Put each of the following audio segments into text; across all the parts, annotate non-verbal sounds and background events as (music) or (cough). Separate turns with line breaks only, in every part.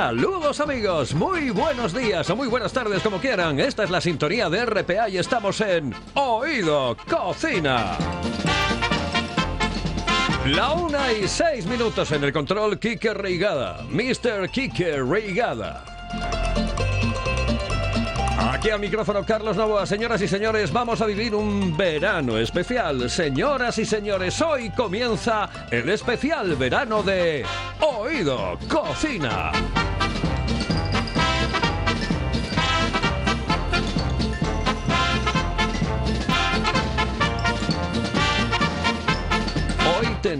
Saludos amigos, muy buenos días o muy buenas tardes como quieran. Esta es la sintonía de RPA y estamos en Oído Cocina. La una y seis minutos en el control Kike Reigada, Mr. Kike Reigada. Aquí al micrófono Carlos Novoa. Señoras y señores, vamos a vivir un verano especial. Señoras y señores, hoy comienza el especial verano de Oído Cocina.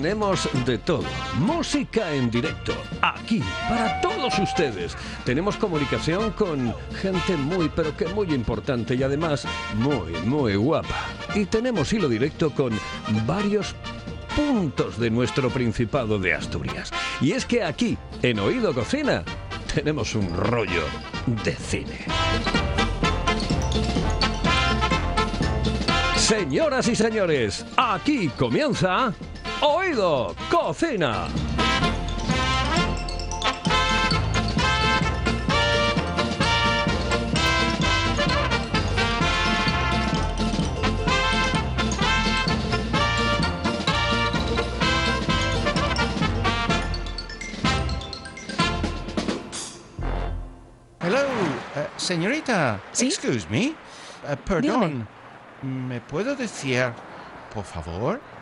Tenemos de todo. Música en directo, aquí, para todos ustedes. Tenemos comunicación con gente muy, pero que muy importante y además muy, muy guapa. Y tenemos hilo directo con varios puntos de nuestro Principado de Asturias. Y es que aquí, en Oído Cocina, tenemos un rollo de cine. Señoras y señores, aquí comienza Oído Cocina.
Hello, eh, señorita.
¿Sí?
Excuse me. Eh, perdón. ¿Me puedo decir, por favor,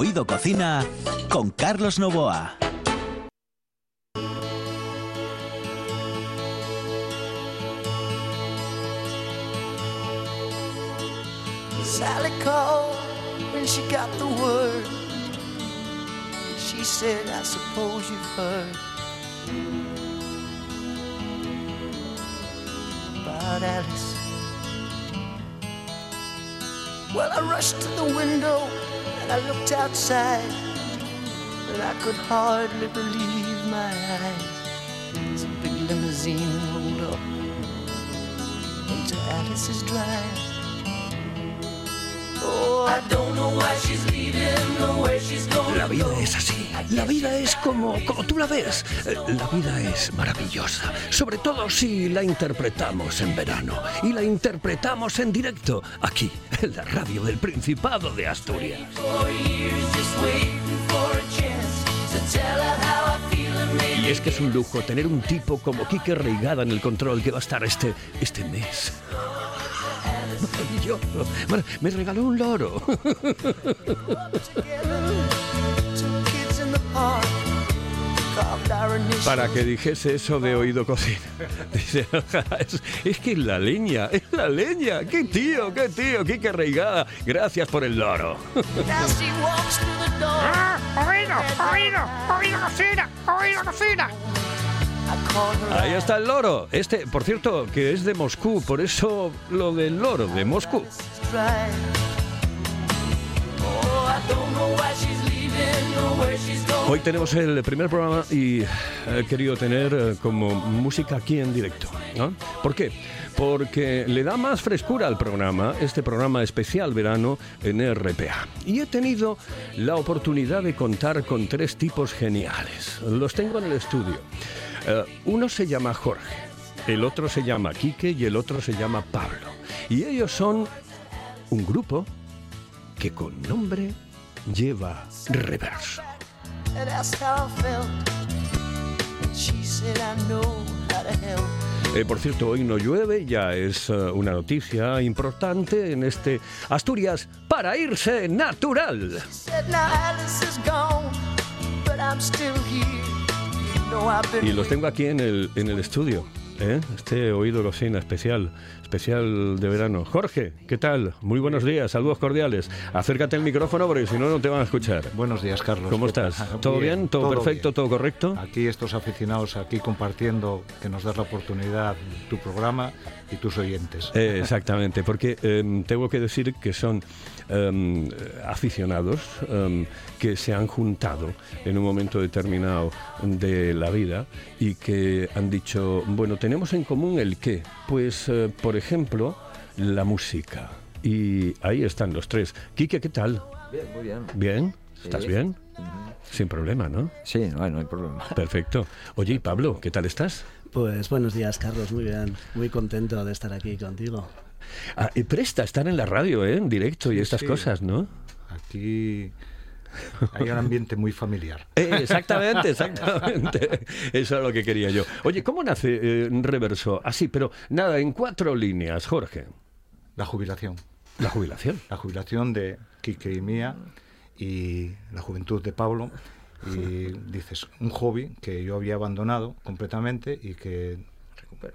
Oído Cocina con Carlos Novoa.
Sally called when she got the word. She said, I suppose you've heard about Alice. Well, I rushed to the window I looked outside, and I could hardly believe my eyes. Some big limousine rolled up into Alice's drive.
La vida es así. La vida es como, como tú la ves. La vida es maravillosa. Sobre todo si la interpretamos en verano. Y la interpretamos en directo. Aquí, en la radio del Principado de Asturias. Y es que es un lujo tener un tipo como Quique Reigada en el control que va a estar este, este mes. Maravilloso. Mar- Me regaló un loro.
together. Two kids in the park carved our initials.
Para que dijese eso de oído cocina. (laughs) Dice, es, es que es la leña, es la leña. ¡Qué tío, qué tío! ¡Quique Reigada! Gracias por el loro.
Door. (laughs)
Oído, oído, oído cocina, oído cocina.
Ahí está el loro. Este, por cierto, que es de Moscú, por eso lo del loro de Moscú. Hoy tenemos el primer programa y he querido tener eh, como música aquí en directo. ¿no? ¿Por qué? Porque le da más frescura al programa, este programa especial verano en RPA. Y he tenido la oportunidad de contar con tres tipos geniales. Los tengo en el estudio. Eh, uno se llama Jorge, el otro se llama Quique y el otro se llama Pablo. Y ellos son un grupo que con nombre lleva reverso. Eh, por cierto, hoy no llueve, ya es eh, una noticia importante en este Asturias para irse natural. Y los tengo aquí en el, en el estudio. ¿eh? Este oído cocina especial, especial de verano. Jorge, ¿qué tal? Muy buenos días, saludos cordiales. Acércate al micrófono porque si no, no te van a escuchar.
Buenos días, Carlos.
¿Cómo estás? ¿Todo bien? ¿Todo perfecto?
bien.
¿Todo correcto?
Aquí estos aficionados, aquí compartiendo, que nos das la oportunidad, tu programa y tus oyentes.
Eh, exactamente, porque em, tengo que decir que son em, aficionados em, que se han juntado en un momento determinado de la vida y que han dicho, bueno, tenemos en común el qué. Pues, eh, por ejemplo, la música. Y ahí están los tres. Quique, ¿qué tal?
Bien, muy bien.
¿Bien? ¿Estás
Sí.
bien? Sin problema, ¿no?
Sí, no hay, no hay problema. (laughs)
Perfecto. Oye, y Pablo, ¿qué tal estás?
Pues buenos días, Carlos. Muy bien. Muy contento de estar aquí contigo.
Ah, y presta estar en la radio, ¿eh? En directo y
Sí,
estas
sí.
cosas, ¿no?
Aquí hay un ambiente muy familiar.
Eh, exactamente, exactamente. Eso es lo que quería yo. Oye, ¿cómo nace eh, Reverso? Así, pero nada, en cuatro líneas, Jorge.
La jubilación.
La jubilación.
La jubilación de Quique y mía y la juventud de Pablo. Y dices, un hobby que yo había abandonado completamente y que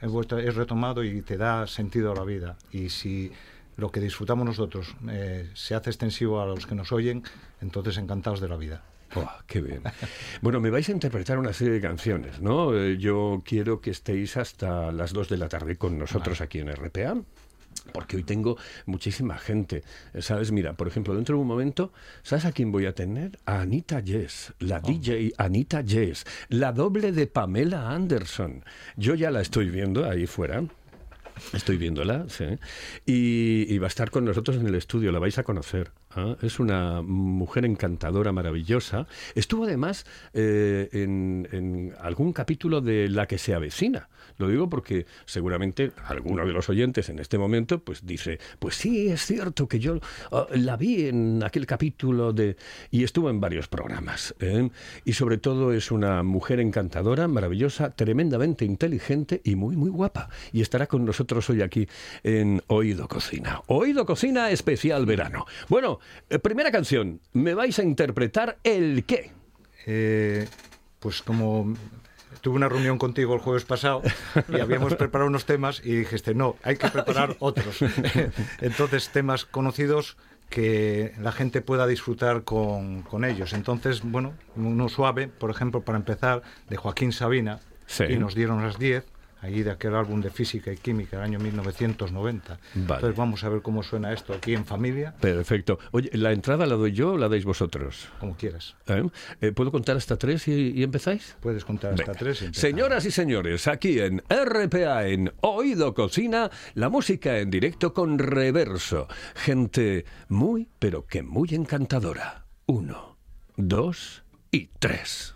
vuelto, he retomado y te da sentido a la vida. Y si lo que disfrutamos nosotros eh, se hace extensivo a los que nos oyen, entonces encantados de la vida.
Oh, qué bien. (laughs) Bueno, me vais a interpretar una serie de canciones, ¿no? Eh, yo quiero que estéis hasta las 2 de la tarde con nosotros aquí en RPA. Porque hoy tengo muchísima gente, ¿sabes? Mira, por ejemplo, dentro de un momento, ¿sabes a quién voy a tener? A Anita Yes, la DJ Anita Yes, la doble de Pamela Anderson. Yo ya la estoy viendo ahí fuera. Estoy viéndola, sí. Y, y va a estar con nosotros en el estudio, la vais a conocer. ¿Ah? Es una mujer encantadora, maravillosa. Estuvo además eh, en, en algún capítulo de La que se avecina. Lo digo porque seguramente alguno de los oyentes en este momento pues dice, pues sí, es cierto que yo ah, la vi en aquel capítulo de... y estuvo en varios programas. ¿eh? Y sobre todo es una mujer encantadora, maravillosa, tremendamente inteligente y muy, muy guapa. Y estará con nosotros hoy aquí en Oído Cocina. Oído Cocina especial verano. Bueno, eh, primera canción. Me vais a interpretar el qué.
Eh, pues como tuve una reunión contigo el jueves pasado y habíamos (laughs) preparado unos temas y dijiste, no, hay que preparar otros. (laughs) Entonces, temas conocidos que la gente pueda disfrutar con, con ellos. Entonces, bueno, uno suave, por ejemplo, para empezar, de Joaquín Sabina,
Sí.
y nos dieron las 10, ahí de aquel álbum de Física y Química del año 1990.
Vale.
Entonces, vamos a ver cómo suena esto aquí en familia,
Perfecto. Oye, ¿la entrada la doy yo o la dais vosotros?
como quieras.
¿Eh? Eh, ¿Puedo contar hasta tres y, y empezáis?
Puedes contar hasta
Venga.
tres. y.
Señoras y señores, aquí en RPA, en Oído Cocina, la música en directo con reverso. Gente muy, pero que muy encantadora. Uno, dos y tres.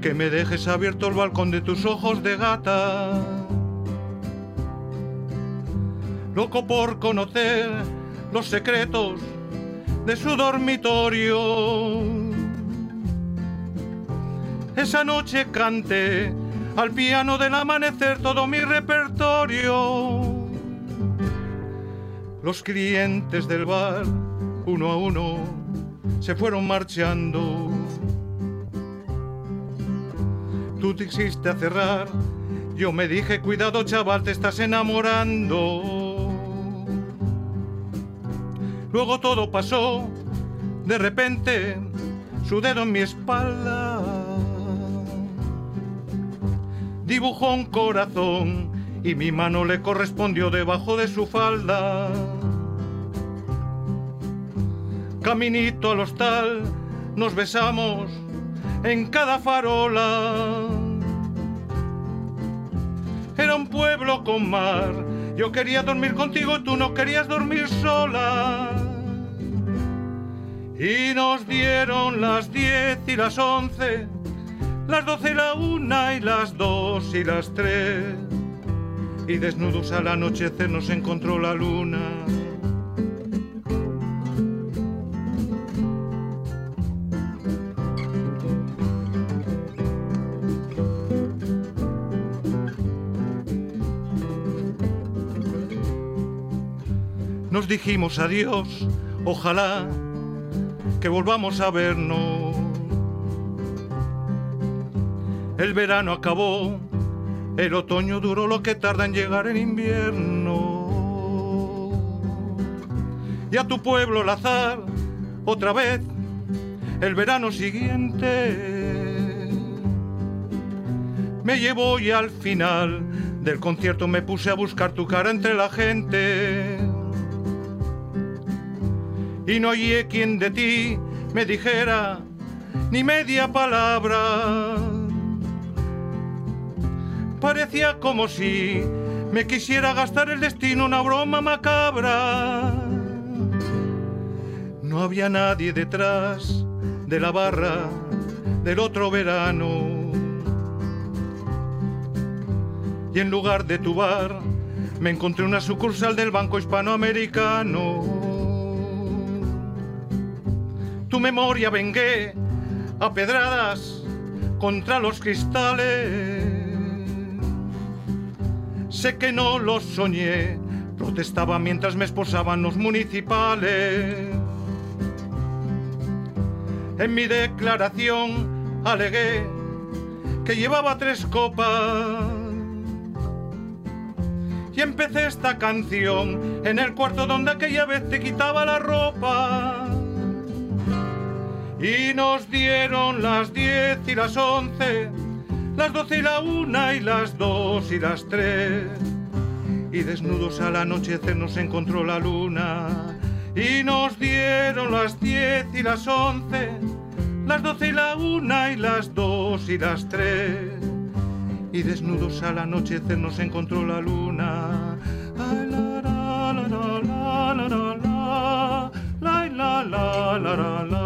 que me dejes abierto el balcón de tus ojos de gata. Loco por conocer los secretos de su dormitorio. Esa noche canté al piano del amanecer todo mi repertorio. Los clientes del bar, uno a uno, se fueron marchando. Tú te hiciste a cerrar, yo me dije, cuidado chaval, te estás enamorando. Luego todo pasó, de repente, su dedo en mi espalda. Dibujó un corazón y mi mano le correspondió debajo de su falda. Caminito al hostal, nos besamos en cada farola. Era un pueblo con mar,
Yo quería dormir contigo, tú no querías dormir sola. Y nos dieron las diez y las once, las doce y la una y las dos y las tres. Y desnudos al anochecer nos encontró la luna. Dijimos adiós, ojalá que volvamos a vernos. El verano acabó, el otoño duró lo que tarda en llegar el invierno. Y a tu pueblo el azar, otra vez, el verano siguiente. Me llevó y al final del concierto me puse a buscar tu cara entre la gente y no hallé quien de ti me dijera ni media palabra. Parecía como si me quisiera gastar el destino una broma macabra. No había nadie detrás de la barra del otro verano. Y en lugar de tu bar me encontré una sucursal del Banco Hispanoamericano tu memoria vengué a pedradas contra los cristales. Sé que no lo soñé, protestaba mientras me esposaban los municipales. En mi declaración alegué que llevaba tres copas. Y empecé esta canción en el cuarto donde aquella vez te quitaba la ropa y nos dieron las diez y las once, las doce y la una y las dos y las tres. Y desnudos al anochecer nos encontró la luna y nos dieron las diez y las once, las doce y la una y las dos y las tres. Y desnudos al anochecer nos encontró la luna. La, la, la, la, la, la, la, la, la, la, la,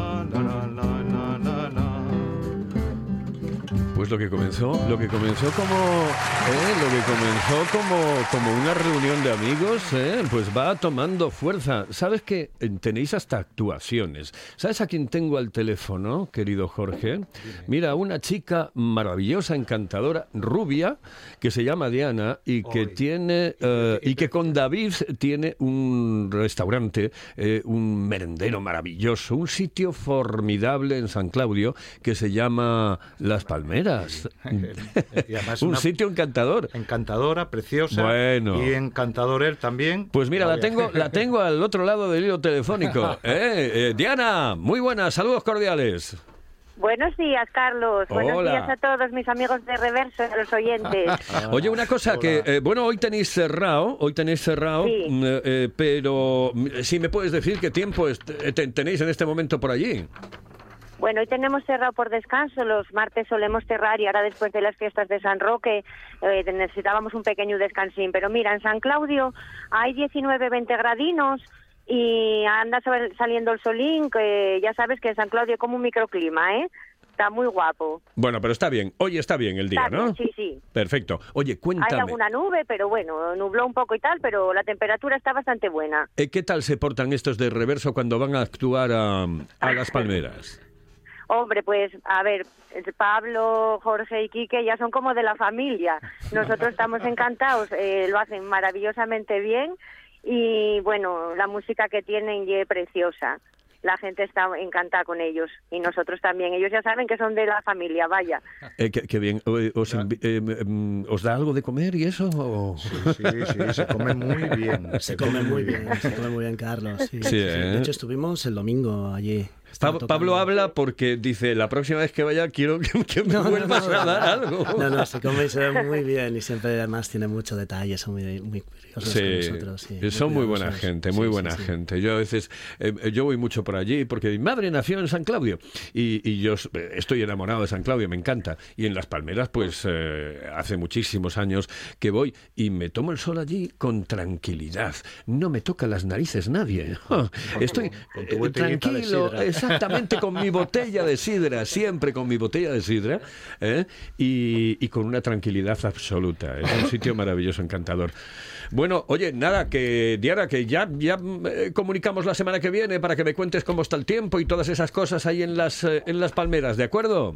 Pues lo que comenzó, lo que comenzó como, ¿eh? lo que comenzó como, como una reunión de amigos, ¿eh? pues va tomando fuerza. Sabes que eh, tenéis hasta actuaciones. ¿Sabes a quién tengo al teléfono, querido Jorge? Mira, una chica maravillosa, encantadora, rubia, que se llama Diana y que tiene eh, y que con David tiene un restaurante, eh, un merendero maravilloso, un sitio formidable en San Claudio que se llama Las Palmeras.
Y además (laughs)
un sitio encantador.
Encantadora, preciosa.
Bueno.
Y encantador él también.
Pues mira, la
Vaya.
tengo, la (laughs) tengo al otro lado del hilo telefónico. (laughs) ¿eh? Eh, Diana, muy buenas, saludos cordiales.
Buenos días, Carlos. Buenos
Hola.
días a todos mis amigos de Reverso a los oyentes.
Oye, una cosa que, eh, bueno, hoy tenéis cerrado, hoy tenéis cerrado,
Sí.
mm, eh, pero mm, si me puedes decir qué tiempo tenéis en este momento por allí.
Bueno, hoy tenemos cerrado por descanso. Los martes solemos cerrar y ahora después de las fiestas de San Roque eh, necesitábamos un pequeño descansín. Pero mira, en San Claudio hay 19, 20 gradinos y anda sal- saliendo el solín, que ya sabes que en San Claudio es como un microclima, ¿eh? Está muy guapo.
Bueno, pero está bien, hoy está bien el día,
Está
¿no?
bien, sí, sí.
Perfecto. Oye,
Hay
cuéntame,
alguna nube, pero bueno, nubló un poco y tal, pero la temperatura está bastante buena.
eh, ¿qué tal se portan estos de reverso cuando van a actuar a, a las palmeras?
Hombre, pues a ver, Pablo, Jorge y Quique ya son como de la familia. (laughs) Nosotros estamos encantados, eh, lo hacen maravillosamente bien y bueno, la música que tienen ya es preciosa. La gente está encantada con ellos y nosotros también. Ellos ya saben que son de la familia, vaya.
Eh, qué, qué bien. ¿Os, eh, mm, ¿Os da algo de comer y eso? o-
Sí, sí, se come muy bien.
Se come muy bien, se come muy bien, Carlos. Sí,
Sí,
sí.
¿eh?
De hecho, estuvimos el domingo allí.
Pa- Pablo habla porque dice, la próxima vez que vaya quiero que, que me
No,
vuelvas
no.
a dar algo.
No, no, se come y se ve (laughs) muy bien y siempre además tiene mucho detalle, son muy, muy curiosos con
Sí,
nosotros. sí,
son muy buena gente, muy
Sí,
buena gente. Yo a veces, eh, yo voy mucho por allí porque mi madre nació en San Claudio y, y yo eh, estoy enamorado de San Claudio, me encanta. Y en Las Palmeras, pues eh, hace muchísimos años que voy y me tomo el sol allí con tranquilidad. No me toca las narices nadie. Ah, (laughs) Estoy
con
eh, tranquilo. Exactamente con mi botella de sidra, siempre con mi botella de sidra ¿eh? y, y con una tranquilidad absoluta. Es un sitio maravilloso, encantador. Bueno, oye, nada, que Diana, que ya, ya eh, comunicamos la semana que viene para que me cuentes cómo está el tiempo y todas esas cosas ahí en las, eh, en las palmeras, ¿de acuerdo?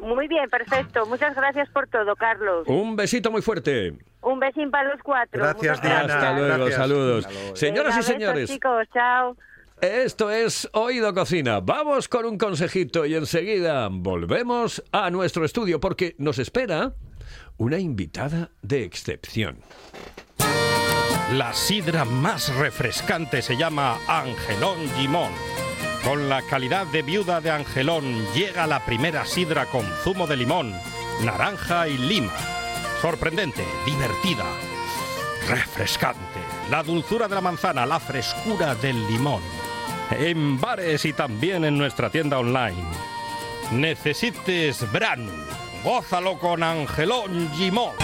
Muy bien, perfecto. Muchas gracias por todo, Carlos.
Un besito muy fuerte.
Un besín para los cuatro.
Gracias,
Muchas
Diana.
Hasta luego,
gracias.
saludos.
Hasta luego.
Señoras
Venga,
y
besos,
señores,
chicos, chao.
Esto es Oído Cocina. Vamos con un consejito y enseguida volvemos a nuestro estudio porque nos espera una invitada de excepción.
La sidra más refrescante se llama Angelón Gimón. Con la calidad de viuda de Angelón llega la primera sidra con zumo de limón, naranja y lima. Sorprendente, divertida, refrescante. La dulzura de la manzana, la frescura del limón. En bares y también en nuestra tienda online. Necesites Branu. Gózalo con Angelón Gimón.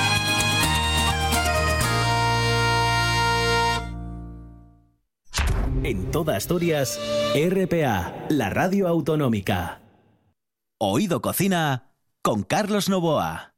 En toda Asturias, RPA, la radio autonómica. Oído Cocina con Carlos Novoa.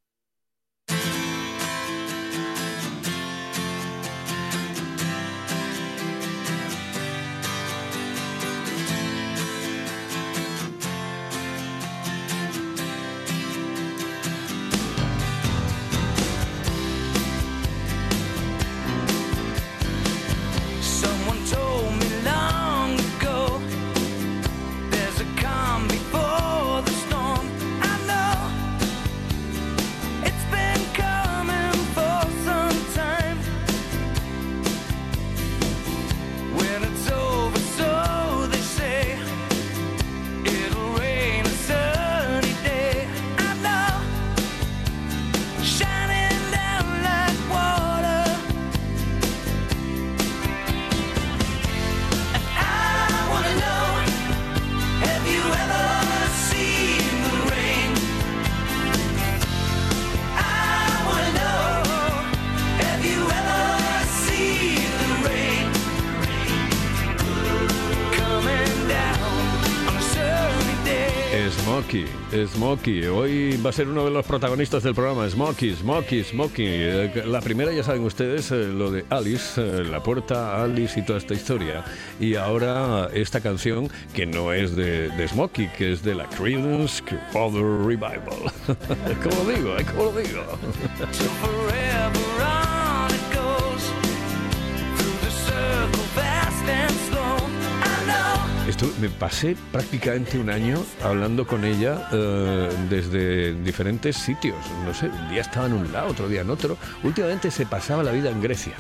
Smokey. Hoy va a ser uno de los protagonistas del programa. Smokey, Smokey, Smokey. Eh, La primera, ya saben ustedes, eh, lo de Alice, eh, la puerta Alice y toda esta historia. Y ahora esta canción, que no es de, de Smokey, que es de la Creedence Clearwater Revival. (laughs) ¿Cómo lo digo? ¿Cómo lo digo? Me pasé prácticamente un año hablando con ella eh, desde diferentes sitios. No sé, un día estaba en un lado, otro día en otro. Últimamente se pasaba la vida en Grecia.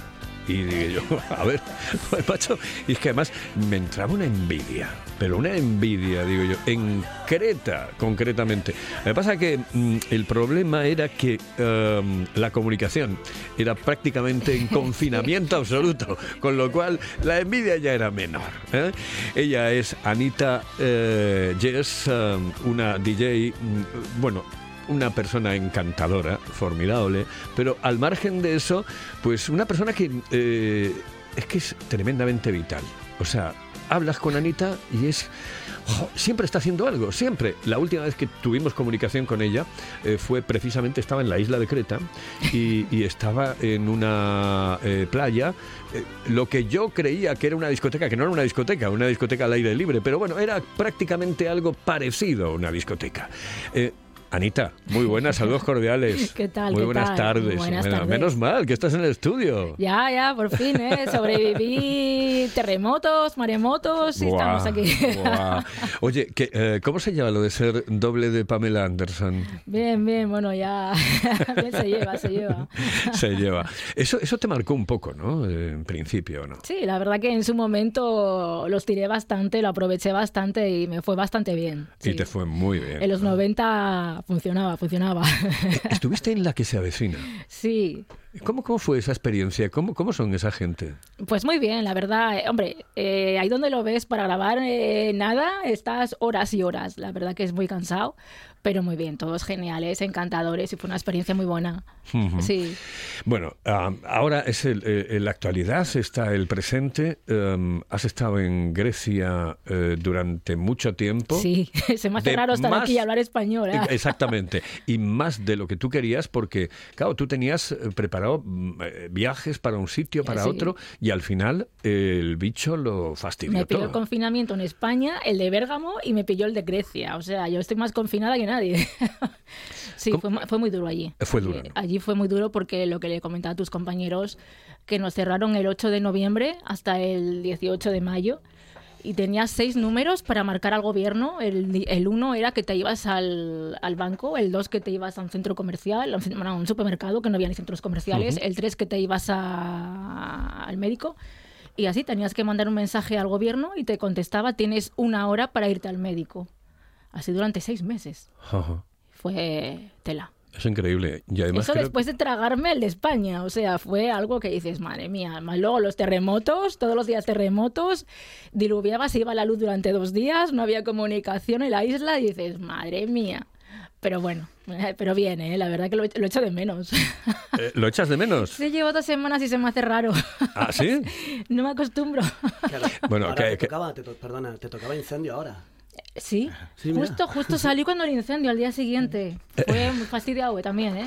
Y dije yo, (laughs) a ver, (laughs) macho, y es que además me entraba una envidia, pero una envidia, digo yo, en Creta concretamente. Me pasa que mm, el problema era que em, la comunicación era prácticamente en (laughs) confinamiento absoluto, con lo cual la envidia ya era menor. ¿eh? Ella es Anita eh, Jess, em, una DJ, mm, bueno, una persona encantadora, formidable, pero al margen de eso, pues una persona que eh, es que es tremendamente vital. O sea, hablas con Anita y es... siempre está haciendo algo, siempre. La última vez que tuvimos comunicación con ella eh, fue precisamente, estaba en la isla de Creta y, estaba en una eh, playa, lo que yo creía que era una discoteca, que no era una discoteca, una discoteca al aire libre, pero bueno, era prácticamente algo parecido a una discoteca. Anita, muy buenas, saludos cordiales. (laughs)
¿Qué tal,
Muy
qué
buenas
tal?
tardes.
Buenas
Bueno,
tardes.
Menos mal que estás en el estudio.
Ya, ya, por fin, ¿eh? (laughs) Sobreviví terremotos, maremotos y
Buah,
estamos aquí.
buah. Oye, ¿qué, eh, ¿cómo se llama lo de ser doble de Pamela Anderson?
Bien, bien, bueno, ya. (laughs) bien se lleva, se lleva.
se lleva. Eso, eso te marcó un poco, ¿no? Eh, En principio, ¿no?
Sí, la verdad que en su momento los tiré bastante, lo aproveché bastante y me fue bastante bien.
Y te fue muy bien.
En los 90 funcionaba, funcionaba.
Estuviste en la que se avecina.
sí,
¿Cómo, cómo fue esa experiencia? ¿Cómo, ¿Cómo son esa gente?
Pues muy bien, la verdad. eh, Hombre, eh, ahí donde lo ves para grabar eh, nada, estás horas y horas. La verdad que es muy cansado, pero muy bien. Todos geniales, encantadores y fue una experiencia muy buena.
Ujú.
Sí.
Bueno, ah, ahora es el, en la actualidad, está el presente. em, has estado en Grecia eh, durante mucho tiempo.
Sí, (laughs) se me hace raro estar
más-
aquí y hablar español. ¿eh?
Exactamente. Y más de lo que tú querías, porque, claro, tú tenías eh, preparado mm, eh, viajes para un sitio, para
Sí.
otro, y al final el bicho lo fastidió
Me pilló el
todo.
confinamiento en España, el de Bérgamo y me pilló el de Grecia. O sea, yo estoy más confinada que nadie. (laughs) sí, fue, mu- fue muy duro allí.
Fue duro,
Allí- Allí fue muy duro porque lo que le comentaba a tus compañeros, que nos cerraron el 8 de noviembre hasta el 18 de mayo y tenías seis números para marcar al gobierno. El, uno era que te ibas al, al banco, el dos que te ibas a un centro comercial, a un, cen- bueno, a un supermercado que no había ni centros comerciales, el tres que te ibas a- al médico. Y así tenías que mandar un mensaje al gobierno y te contestaba, tienes una hora para irte al médico. Así durante seis meses.
Ajá.
Fue tela.
Es increíble. Y además
Eso
creo-
después de tragarme el de España. O sea, fue algo que dices, madre mía. Más luego los terremotos, todos los días terremotos, diluviaba, se iba la luz durante dos días, no había comunicación en la isla y dices, madre mía. Pero bueno, eh, pero bien, ¿eh? la verdad que lo, lo echo de menos.
Eh, ¿Lo echas de menos?
Se llevo dos semanas y se me hace raro.
¿Ah, sí? (laughs)
No me acostumbro.
Bueno,
Ahora
que-
te
que-
tocaba, te to- perdona, te tocaba incendio ahora.
Sí,
Sí, mira.
justo, justo (laughs) salí cuando el incendio al día siguiente. Fue (laughs) muy fastidiado también, ¿eh?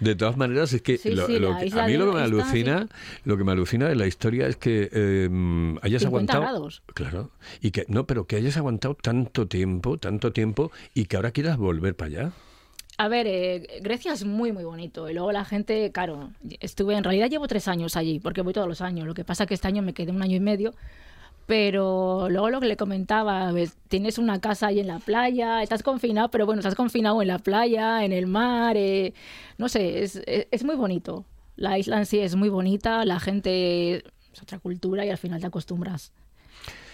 De todas maneras, es que,
Sí,
lo-
sí,
lo
la
que- a mí lo que me alucina, lo que me alucina de la historia es que eh, hayas
50
aguantado,
grados.
claro, y que no, pero que hayas aguantado tanto tiempo, tanto tiempo, y que ahora quieras volver para allá.
A ver, eh, Grecia es muy, muy bonito. Y luego la gente, claro, estuve, en realidad llevo tres años allí, porque voy todos los años. Lo que pasa que este año me quedé un año y medio. Pero luego lo que le comentaba, tienes una casa ahí en la playa, estás confinado, pero bueno, estás confinado en la playa, en el mar, eh, no sé, es, es, es muy bonito. La isla en sí es muy bonita, la gente es otra cultura y al final te acostumbras.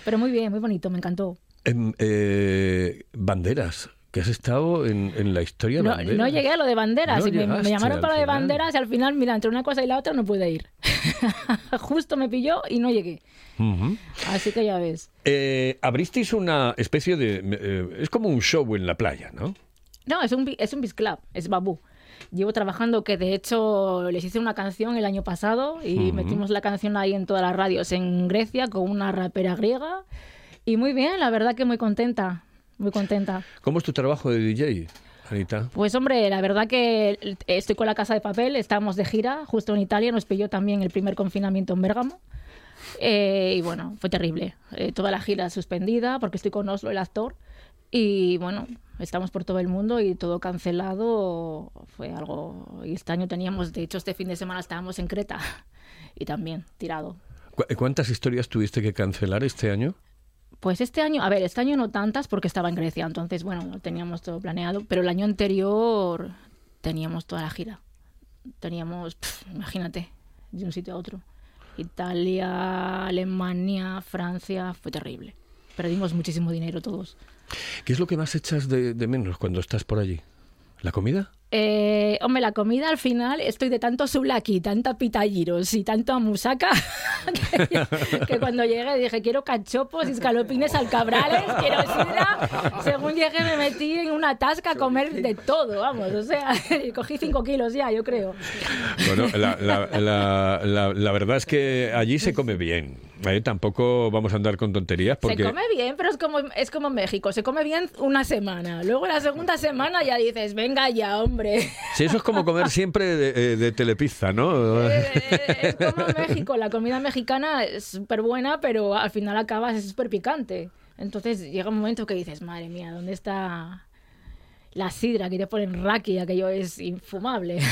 Pero muy bien, muy bonito, me encantó.
Em, eh, banderas, que has estado en, en la historia de
No,
banderas.
no llegué a lo de banderas.
No
y me, me llamaron para lo de banderas y al final, mira, entre una cosa y la otra no pude ir. (laughs) Justo me pilló y no llegué.
Ujú.
Así que ya ves.
Eh, abristeis una especie de... eh, es como un show en la playa, ¿no?
No, es un, es un Beach Club, es Babu. Llevo trabajando, que de hecho les hice una canción el año pasado y
Ujú.
metimos la canción ahí en todas las radios en Grecia con una rapera griega. Y muy bien, la verdad que muy contenta, muy contenta.
¿Cómo es tu trabajo de DJ, Anita?
Pues hombre, la verdad que estoy con la casa de papel, estamos de gira justo en Italia, nos pilló también el primer confinamiento en Bérgamo. Eh, y bueno, fue terrible. Eh, toda la gira suspendida porque estoy con Oslo, el actor. Y bueno, estamos por todo el mundo y todo cancelado. Fue algo. Y este año teníamos, de hecho, este fin de semana estábamos en Creta (laughs) y también tirado.
¿Cu- ¿Cuántas historias tuviste que cancelar este año?
Pues este año, a ver, este año no tantas porque estaba en Grecia, entonces bueno, lo teníamos todo planeado, pero el año anterior teníamos toda la gira. Teníamos, pf, imagínate, de un sitio a otro. Italia, Alemania, Francia, fue terrible. Perdimos muchísimo dinero todos.
¿Qué es lo que más echas de, de menos cuando estás por allí? ¿La comida?
Eh, hombre, la comida al final estoy de tanto souvlaki, tanta pitagiros y tanto musaka (laughs) que, que cuando llegué dije quiero cachopos, escalopines alcabrales, quiero. Según llegué me metí en una tasca a comer de todo, vamos, o sea, y (laughs) cogí cinco kilos ya, yo creo.
Bueno, la- la- la- la verdad es que allí se come bien. ¿Eh? Tampoco vamos a andar con tonterías porque...
Se come bien, pero es como, es como México, se come bien una semana. Luego la segunda semana ya dices, venga ya, hombre.
Sí, eso es como comer siempre de, eh, de telepizza, ¿no? (laughs)
Es como México, la comida mexicana es súper buena, pero al final acabas, es súper picante. Entonces llega un momento que dices, madre mía, ¿dónde está la sidra que te ponen raki, aquello es infumable. (laughs)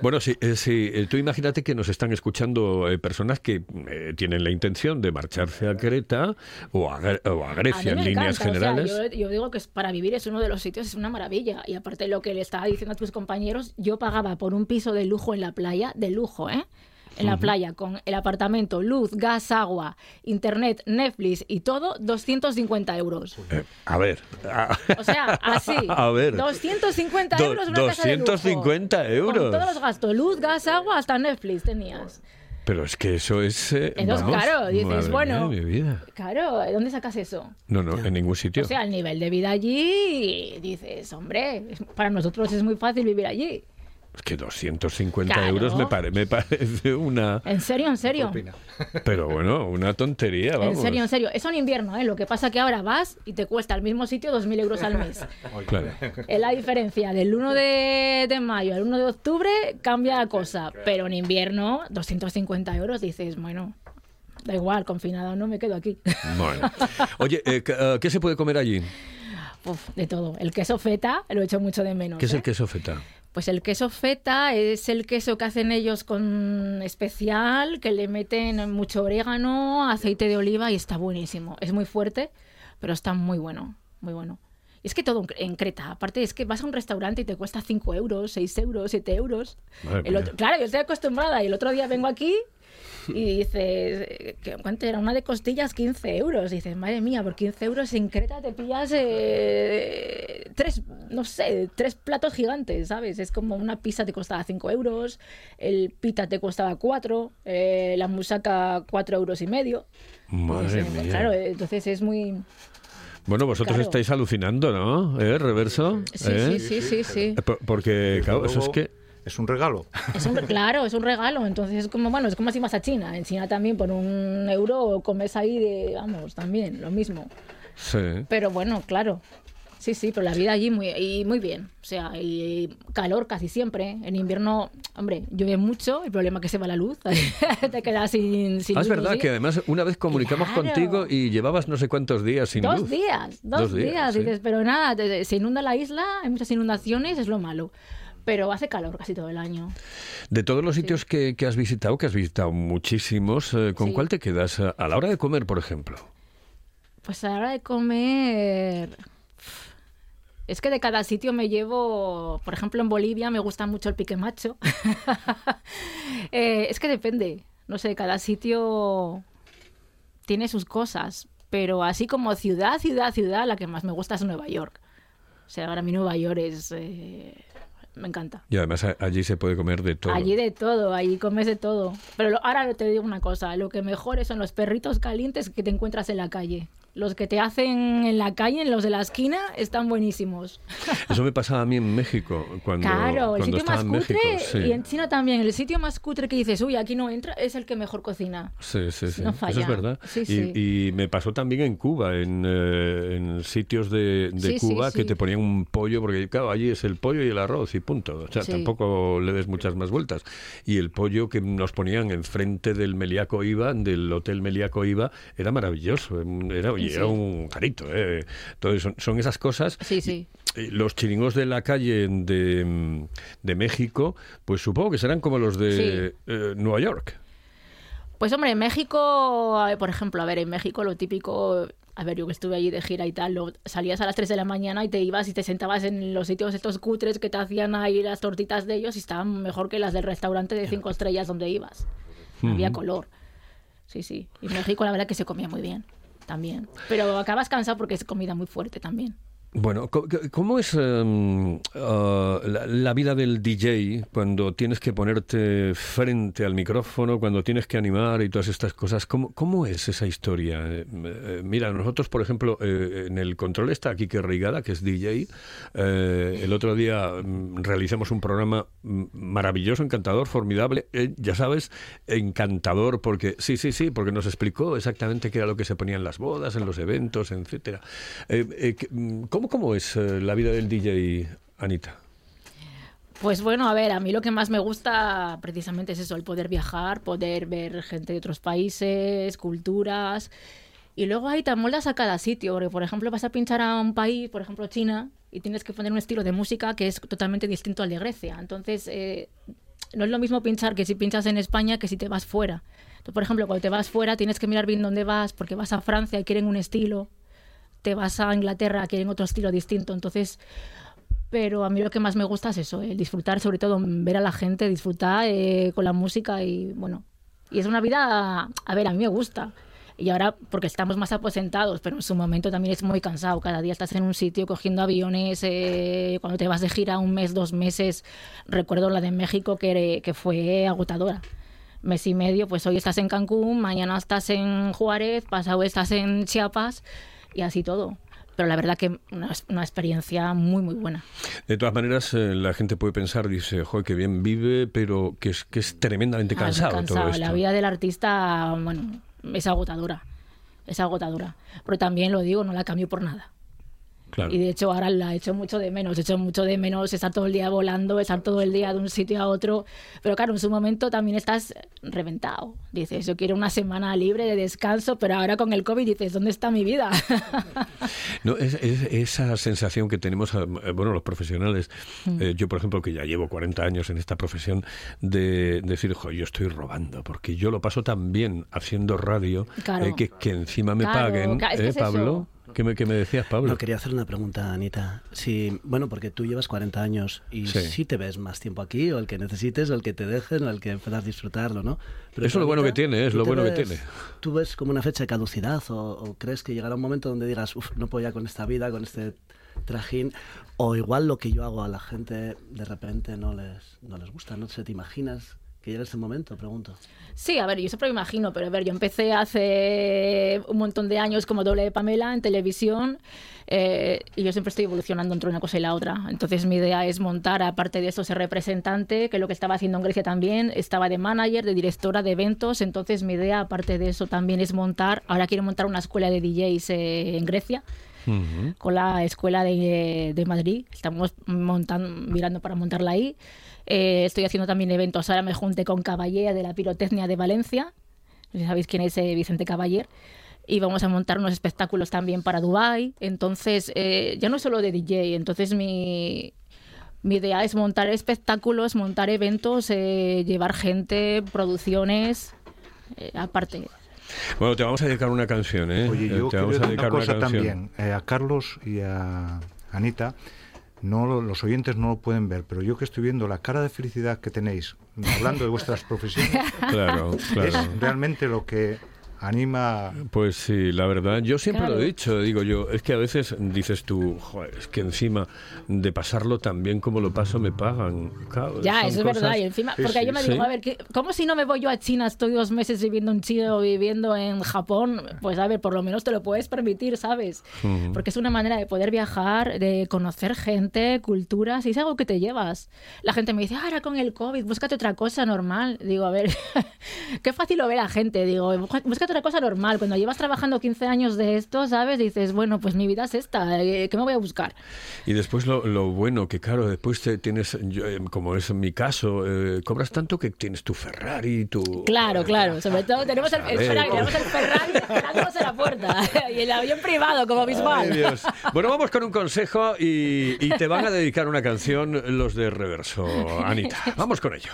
Bueno, sí, eh, sí, eh, tú imagínate que nos están escuchando eh, personas que tienen la intención de marcharse a Creta o a, o a
A
Grecia
mí
en líneas
encanta, o sea,
generales.
yo, yo digo que para vivir es uno de los sitios, es una maravilla. Y aparte lo que le estaba diciendo a tus compañeros, yo pagaba por un piso de lujo en la playa, de lujo, ¿eh? En la
Ujú.
playa, con el apartamento, luz, gas, agua, internet, Netflix y todo, 250 euros.
Eh, a ver. a- (laughs)
O sea, así. (laughs)
A ver.
250
Do-
euros una casa de lujo.
250 euros.
Con todos los gastos, luz, gas, agua, hasta Netflix tenías.
Pero es que eso es. eh,
Entonces,
vamos,
claro, dices, bueno.
mía mi vida.
Claro, ¿de dónde sacas eso?
No, no, en ningún sitio.
O sea, el nivel de vida allí, dices, hombre, para nosotros es muy fácil vivir allí.
Es que 250
Claro.
euros me, pare- me parece una.
En serio, en serio. (laughs)
Pero bueno, una tontería, vamos.
En serio, en serio. Eso en invierno, ¿eh? Lo que pasa que ahora vas y te cuesta al mismo sitio 2.000 euros al mes. (laughs)
Claro.
Es la diferencia. Del 1 de, de mayo al 1 de octubre cambia la cosa. Pero en invierno, 250 euros, dices, bueno, da igual, confinado no me quedo aquí. (laughs)
Bueno. Oye, eh, ¿qué eh, ¿qué se puede comer allí?
Uf, de todo. El queso feta lo echo mucho de menos.
¿Qué es
¿eh?
el queso feta?
Pues el queso feta es el queso que hacen ellos con especial, que le meten mucho orégano, aceite de oliva y está buenísimo. Es muy fuerte, pero está muy bueno, muy bueno. Y es que todo en Creta. Aparte es que vas a un restaurante y te cuesta 5 euros, 6 euros, 7 euros. El otro- claro, yo estoy acostumbrada y el otro día vengo aquí y dices, eh, ¿cuánto era? Una de costillas, 15 euros. Y dices, madre mía, por 15 euros en Creta te pillas eh, tres, no sé, tres platos gigantes, ¿sabes? Es como una pizza te costaba 5 euros, el pita te costaba 4, eh, la musaca 4 euros y medio.
Madre
Pues, eh,
mía.
Claro, eh, entonces es muy...
Bueno, vosotros
claro.
estáis alucinando, ¿no? ¿Eh, Reverso?
Sí,
¿Eh?
sí, sí, sí, sí.
Eh, por- Porque, claro, eso es que...
Es un regalo.
Es un, claro, es un regalo. Entonces es como, bueno, es como si vas a China. En China también por un euro comes ahí de, vamos, también, lo mismo.
Sí.
Pero bueno, claro. Sí, sí, pero la vida allí muy, y muy bien. O sea, y calor casi siempre. En invierno, hombre, llueve mucho. El problema es que se va la luz. (laughs) Te quedas sin, sin
Ah, es verdad
¿sí?
que además una vez comunicamos
Claro.
contigo y llevabas no sé cuántos días sin
Dos
luz.
días, dos,
Dos días,
días.
sí.
Dices, pero nada, te- se inunda la isla, hay muchas inundaciones, es lo malo. Pero hace calor casi todo el año.
De todos los sitios que, que has visitado, que has visitado muchísimos, eh, ¿con
Sí.
cuál te quedas a, a la hora de comer, por ejemplo?
Pues a la hora de comer. Es que de cada sitio me llevo. Por ejemplo, en Bolivia me gusta mucho el pique macho. (laughs) Eh, es que depende. No sé, cada sitio tiene sus cosas. Pero así como ciudad, ciudad, ciudad, la que más me gusta es Nueva York. O sea, ahora mi Nueva York es. eh, me encanta.
Y además allí se puede comer de todo.
Allí de todo, allí comes de todo. Pero lo- ahora te digo una cosa, lo que mejor son los perritos calientes que te encuentras en la calle. Los que te hacen en la calle, en los de la esquina, están buenísimos.
Eso me pasaba a mí en México, cuando,
claro, el
cuando
sitio
estaba
más
en
cutre
México. Sí.
y en China también. El sitio más cutre que dices, uy, aquí no entra, es el que mejor cocina.
Sí, sí, sí.
No
Eso
falla.
es verdad.
Sí,
y,
sí.
y me pasó también en Cuba, en, eh, en sitios de, de Cuba que te ponían un pollo, porque claro, allí es el pollo y el arroz y punto. O sea, tampoco le des muchas más vueltas. Y el pollo que nos ponían enfrente del Meliaco Iba, del Hotel Meliaco Iba, era maravilloso. Era, y
Sí.
era un carito. ¿eh? Entonces, son, son esas cosas.
Sí, sí.
Los chiringos de la calle de, mm, de México, pues supongo que serán como los de eh, Nueva York.
Pues hombre, en México, por ejemplo, a ver, en México lo típico, a ver, yo que estuve allí de gira y tal, lo- salías a las 3 de la mañana y te ibas y te sentabas en los sitios estos cutres que te hacían ahí las tortitas de ellos y estaban mejor que las del restaurante de cinco estrellas donde ibas. Había color. Sí, sí. Y en México la verdad que se comía muy bien, también. Pero acabas cansado porque es comida muy fuerte también.
Bueno, ¿cómo es em, ah, la, vida del DJ cuando tienes que ponerte frente al micrófono, cuando tienes que animar y todas estas cosas? ¿Cómo, cómo es esa historia? Eh, eh, mira, nosotros, por ejemplo, eh, en el control está Kike Rigada, que es DJ. El otro día mm, realizamos un programa mm, maravilloso, encantador, formidable. Ya sabes, encantador, porque sí, sí, sí, porque nos explicó exactamente qué era lo que se ponía en las bodas, en los eventos, etcétera. Que- mm, ¿cómo, ¿Cómo es eh, la vida del DJ, Anita?
Pues bueno, a ver, a mí lo que más me gusta precisamente es eso, el poder viajar, poder ver gente de otros países, culturas. Y luego ahí te amoldas a cada sitio, porque por ejemplo vas a pinchar a un país, por ejemplo China, y tienes que poner un estilo de música que es totalmente distinto al de Grecia. Entonces, eh, no es lo mismo pinchar que si pinchas en España que si te vas fuera. Entonces, por ejemplo, cuando te vas fuera tienes que mirar bien dónde vas, porque vas a Francia y quieren un estilo, te vas a Inglaterra, quieren otro estilo distinto. Entonces, pero a mí lo que más me gusta es eso, el disfrutar, sobre todo ver a la gente, disfrutar eh, con la música y bueno, y es una vida, a ver, a mí me gusta. Y ahora, porque estamos más aposentados, pero en su momento también es muy cansado. Cada día estás en un sitio cogiendo aviones, eh, cuando te vas de gira un mes, dos meses. Recuerdo la de México que, que fue agotadora. Mes y medio, pues hoy estás en Cancún, mañana estás en Juárez, pasado estás en Chiapas y así todo pero la verdad que una, una experiencia muy, muy buena.
De todas maneras, eh, la gente puede pensar, dice, joder, que bien vive, pero que es, que es tremendamente
Ah,
cansado,
cansado.
todo esto.
La vida del artista, bueno, es agotadora. Es agotadora. Pero también lo digo, no la cambio por nada.
Claro.
Y de hecho ahora la echo mucho de menos, echo mucho de menos estar todo el día volando, estar todo el día de un sitio a otro. Pero claro, en su momento también estás reventado. Dices, yo quiero una semana libre de descanso, pero ahora con el COVID dices, ¿dónde está mi vida? (laughs)
No, es, es- esa sensación que tenemos, eh, bueno, los profesionales,
Mm.
eh, yo por ejemplo, que ya llevo 40 años en esta profesión, de decir, jo, yo estoy robando, porque yo lo paso tan bien haciendo radio,
Claro.
eh, que, que encima me
Claro,
paguen, ¿eh,
es
Pablo? ¿Qué me, qué me decías, Pablo?
No, quería hacer una pregunta, Anita. Si, bueno, porque tú llevas 40 años y
Sí.
sí. te ves más tiempo aquí, o el que necesites, o el que te dejen, o el que puedas disfrutarlo, ¿no?
Eso es lo bueno que tiene, es
¿tú
lo bueno que
ves-
tiene.
¿Tú ves como una fecha de caducidad o, o crees que llegará un momento donde digas, uff, no puedo ya con esta vida, con este trajín? O igual lo que yo hago a la gente de repente no les, no les gusta, no sé, ¿te imaginas que llegue ese momento? Pregunto.
Sí, a ver, yo siempre me imagino, pero a ver, yo empecé hace un montón de años como doble de Pamela en televisión eh, y yo siempre estoy evolucionando entre una cosa y la otra. Entonces mi idea es montar, aparte de eso, ser representante, que es lo que estaba haciendo en Grecia también, estaba de manager, de directora de eventos, entonces mi idea, aparte de eso, también es montar, ahora quiero montar una escuela de DJs eh, en Grecia con la escuela de, de Madrid. Estamos montando, mirando para montarla ahí. Eh, estoy haciendo también eventos. Ahora me junté con Caballé de la pirotecnia de Valencia. No sé si sabéis quién es eh, Vicente Caballer. Y vamos a montar unos espectáculos también para Dubai. Entonces, eh, ya no solo de DJ. Entonces, mi, mi idea es montar espectáculos, montar eventos, eh, llevar gente, producciones, eh, aparte.
Bueno, te vamos a dedicar una canción, ¿eh?
Oye, yo
te vamos a dedicar
una
una
cosa
canción.
también. Eh, a Carlos y a Anita, no lo- los oyentes no lo pueden ver, pero yo que estoy viendo la cara de felicidad que tenéis hablando de vuestras (laughs) profesiones,
Claro, claro.
es realmente lo que anima
Pues sí, la verdad, yo siempre lo
Claro.
he dicho, digo yo, es que a veces dices tú, "Joder, es que encima de pasarlo tan bien como lo paso me pagan. Claro,
Ya, eso es verdad. Y encima,
Sí,
porque
sí,
yo me
sí.
digo, a ver, ¿qué- ¿cómo si no me voy yo a China? Estoy dos meses viviendo en China o viviendo en Japón. Pues a ver, por lo menos te lo puedes permitir, ¿sabes?
Ujú.
Porque es una manera de poder viajar, de conocer gente, culturas, y es algo que te llevas. La gente me dice, "Ah, ahora con el COVID, búscate otra cosa normal. Digo, a ver, (laughs) qué fácil lo ve la gente. Digo, "Bú- búscate otra cosa normal. Cuando llevas trabajando 15 años de esto, ¿sabes? Dices, bueno, pues mi vida es esta, eh, ¿qué me voy a buscar?
Y después lo, lo bueno, que claro, después te tienes, yo, eh, como es en mi caso, eh, cobras tanto que tienes tu Ferrari, tu...
Claro, claro. Sobre todo tenemos el, que
¿cómo?
tenemos el Ferrari esperándonos en la puerta. (laughs) y el avión privado, como
Ay,
Bisbal.
Dios. Bueno, vamos con un consejo y, y te van a dedicar una canción los de Reverso, Anita. (laughs) Vamos con ello.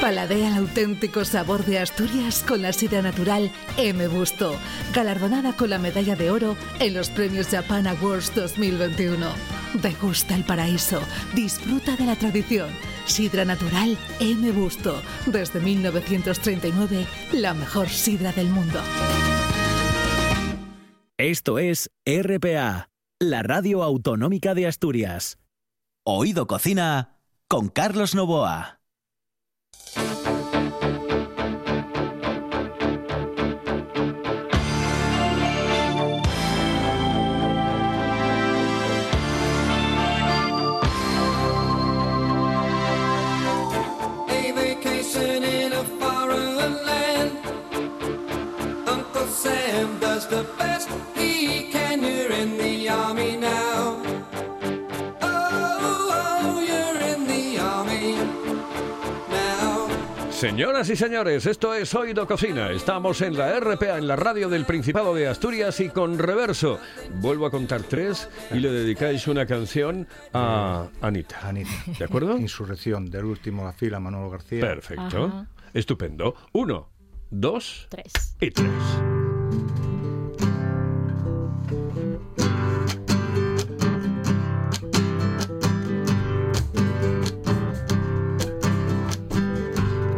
Paladea el auténtico sabor de Asturias con la sidra natural M. Busto, galardonada con la medalla de oro en los premios Japan Awards 2021. Degusta el paraíso, disfruta de la tradición. Sidra natural M. Busto, desde 1939, la mejor sidra del mundo.
Esto es RPA, la radio autonómica de Asturias. Oído Cocina con Carlos Novoa.
Sam does the best he can. You're in the army now. Oh, oh, you're in the army.
Señoras y señores, esto es Oído Cocina. Estamos en la RPA, en la radio del Principado de Asturias y con reverso. Vuelvo a contar tres y le dedicáis una canción a Anita.
Anita.
¿De acuerdo?
Insurrección del último la fila, Manolo García.
Perfecto.
Ajá.
Estupendo. Uno, dos
Tres.
y tres.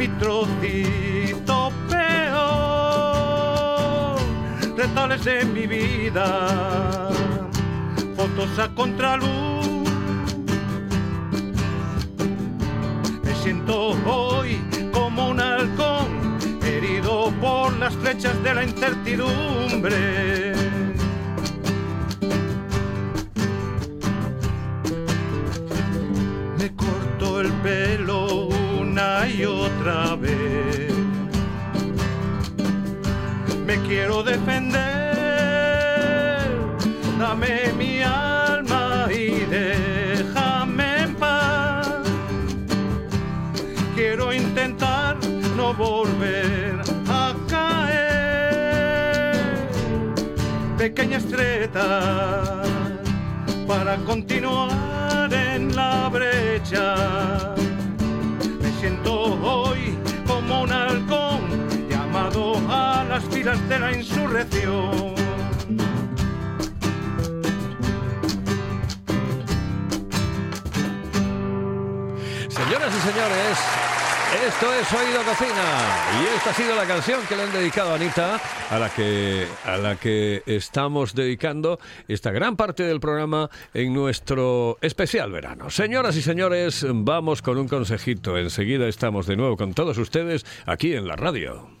mi trocito peor, retales de mi vida, fotos a contraluz. Me siento hoy como un halcón, herido por las flechas de la incertidumbre. Quiero defender. Dame mi alma y déjame en paz. Quiero intentar no volver a caer. Pequeñas tretas para continuar en la brecha. De la insurrección.
Señoras y señores, esto es Oído Cocina y esta ha sido la canción que le han dedicado a Anita, a la que a la que estamos dedicando esta gran parte del programa en nuestro especial verano. Señoras y señores, vamos con un consejito. Enseguida estamos de nuevo con todos ustedes aquí en la radio.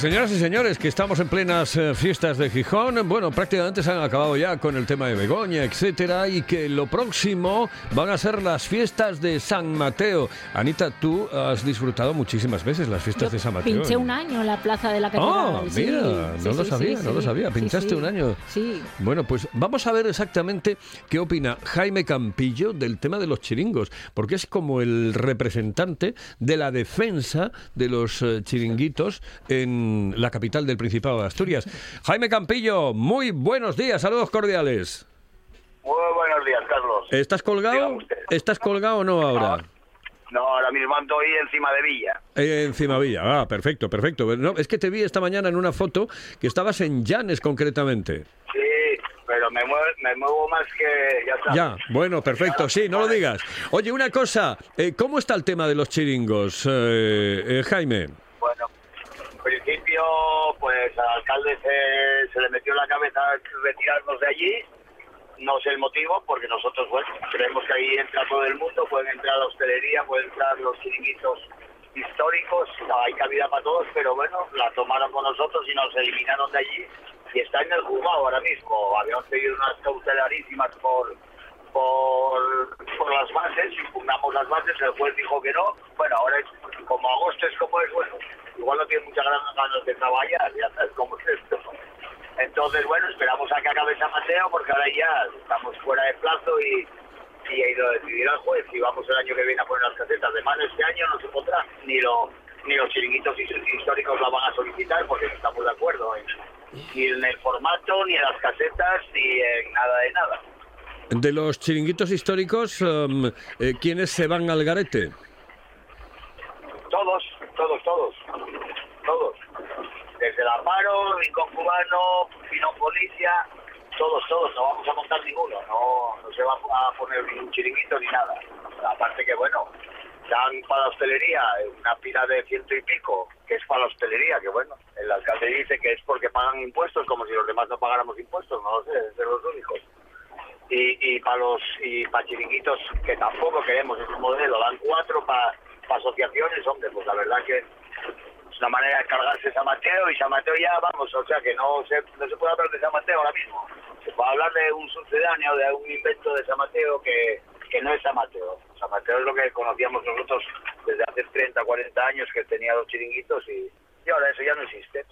Pues señoras y señores, que estamos en plenas eh, fiestas de Gijón, bueno, prácticamente se han acabado ya con el tema de Begoña, etcétera, y que lo próximo van a ser las fiestas de San Mateo. Anita, tú has disfrutado muchísimas veces las fiestas de San Mateo.
Pinché un año en la plaza de la catedral.
Ah,
sí,
mira,
sí,
no lo sabía, no lo sabía. Pinchaste un año.
Sí.
Bueno, pues vamos a ver exactamente qué opina Jaime Campillo del tema de los chiringos, porque es como el representante de la defensa de los eh, chiringuitos en la capital del Principado de Asturias. Jaime Campillo, muy buenos días, saludos cordiales.
Muy buenos días, Carlos.
¿Estás colgado? ¿Estás colgado o no ahora?
No, ahora mismo ando ahí encima de Villa.
Eh, encima Villa. Ah, perfecto, perfecto. No, es que te vi esta mañana en una foto que estabas en Llanes concretamente.
Sí, pero me muevo, me muevo más que... Ya sabes.
Ya, bueno, perfecto, sí, no lo digas. Oye, una cosa, eh, ¿cómo está el tema de los chiringos, eh, eh, Jaime?
Bueno, en principio, pues al alcalde se, le metió en la cabeza retirarnos de allí. No sé el motivo, porque nosotros, bueno, creemos que ahí entra todo el mundo, pueden entrar la hostelería, pueden entrar los chiringuitos históricos, hay cabida para todos, pero bueno, la tomaron con nosotros y nos eliminaron de allí y está en el juzgado ahora mismo. Habíamos pedido unas cautelarísimas por, por, por las bases, impugnamos las bases, el juez dijo que no. Bueno, ahora es como agosto es como es, bueno, igual no tiene muchas ganas de trabajar, ya sabes cómo es esto. Entonces, bueno, esperamos a que acabe San Mateo porque ahora ya estamos fuera de plazo y, y ha ido a decidir al juez si vamos el año que viene a poner las casetas de mano este año no se podrá, ni, lo, ni los chiringuitos his- históricos la van a solicitar porque no estamos de acuerdo ni en el formato, ni en las casetas, ni en nada de nada.
De los chiringuitos históricos, em, eh, ¿quiénes se van al garete?
Todos, todos, todos, todos. Desde el Amparo, Rincón Cubano, Pino Policia, todos, todos, no vamos a montar ninguno, no, no se va a poner ningún chiringuito ni nada. Aparte que, bueno, dan para la hostelería una pila de ciento y pico, que es para la hostelería, que bueno, el alcalde dice que es porque pagan impuestos, como si los demás no pagáramos impuestos, no lo sé, es de los únicos. Y, y para los y para chiringuitos, que tampoco queremos ese modelo, dan cuatro para asociaciones, hombre, pues la verdad que es una manera de cargarse San Mateo y San Mateo ya, vamos, o sea que no se, no se puede hablar de San Mateo ahora mismo. Se puede hablar de un sucedáneo, de un invento de San Mateo que, que no es San Mateo. San Mateo es lo que conocíamos nosotros desde hace 30, 40 años, que tenía los chiringuitos y, y ahora eso ya no existe.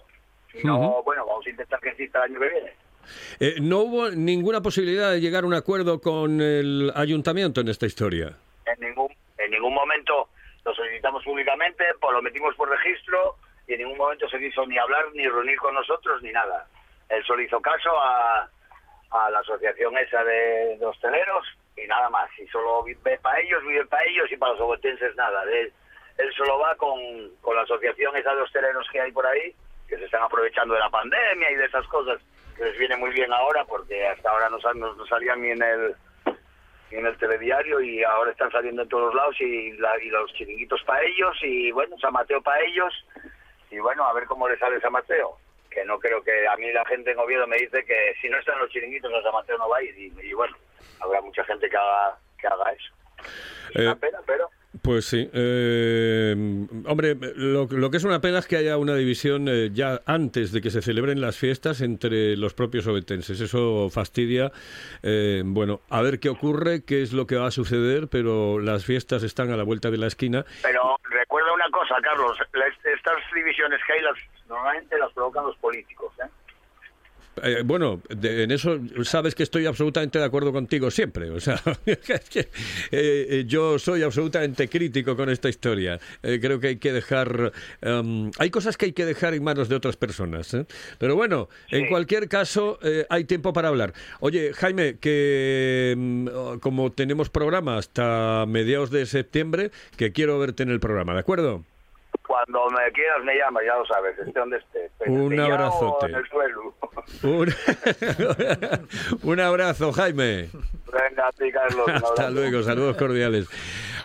Y no, bueno, vamos a intentar que exista el año que viene.
Eh, ¿No hubo ninguna posibilidad de llegar a un acuerdo con el ayuntamiento en esta historia?
en ningún en ningún momento lo solicitamos públicamente, pues lo metimos por registro y en ningún momento se quiso ni hablar ni reunir con nosotros ni nada. Él solo hizo caso a, a la asociación esa de, hosteleros y nada más. Y solo vive para ellos, vive para ellos y para los obotenses nada. Él, él solo va con, con la asociación esa de hosteleros que hay por ahí, que se están aprovechando de la pandemia y de esas cosas les viene muy bien ahora porque hasta ahora no, sal- no, no salían ni en el y en el telediario y ahora están saliendo en todos lados y, la- y los chiringuitos para ellos y bueno, San Mateo para ellos y bueno, a ver cómo le sale San Mateo. Que no creo que a mí la gente en Oviedo me dice que si no están los chiringuitos a San Mateo no va a ir y, y bueno, habrá mucha gente que haga, que haga eso.
Eh,
Una pena, pero
Pues sí. eh, hombre, lo, lo que es una pena es que haya una división eh, ya antes de que se celebren las fiestas entre los propios obetenses. Eso fastidia. eh, bueno, a ver qué ocurre, qué es lo que va a suceder, pero las fiestas están a la vuelta de la esquina.
pero recuerda una cosa, Carlos, estas divisiones que hay las normalmente las provocan los políticos, ¿eh?
Eh, bueno, de- en eso sabes que estoy absolutamente de acuerdo contigo siempre. O sea, (laughs) es que, eh, eh, yo soy absolutamente crítico con esta historia. Eh, creo que hay que dejar. em, hay cosas que hay que dejar en manos de otras personas. ¿eh? Pero bueno, en cualquier caso, hay tiempo para hablar. Oye, Jaime, que em, oh, como tenemos programa hasta mediados de septiembre, que quiero verte en el programa, ¿de acuerdo?
Cuando me quieras me llamas, ya lo sabes, esté donde esté.
Un abrazote.
En el suelo.
Un, (laughs) un abrazo, Jaime.
Venga, a ti, Carlos.
Hasta luego, saludos cordiales.